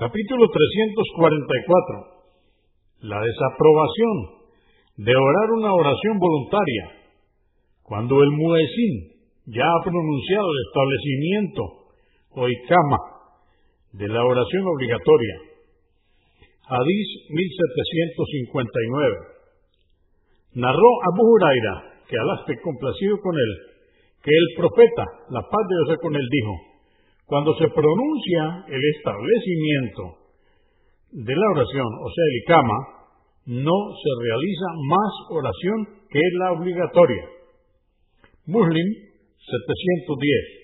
Capítulo 344. La desaprobación de orar una oración voluntaria. Cuando el muezín ya ha pronunciado el establecimiento o ikama de la oración obligatoria. Hadís 1759. Narró Abu Huraira, que Alá complacido con él, que el profeta, la paz de Dios con él, dijo, cuando se pronuncia el establecimiento de la oración, o sea, el ikama, no se realiza más oración que la obligatoria. Muslim 710.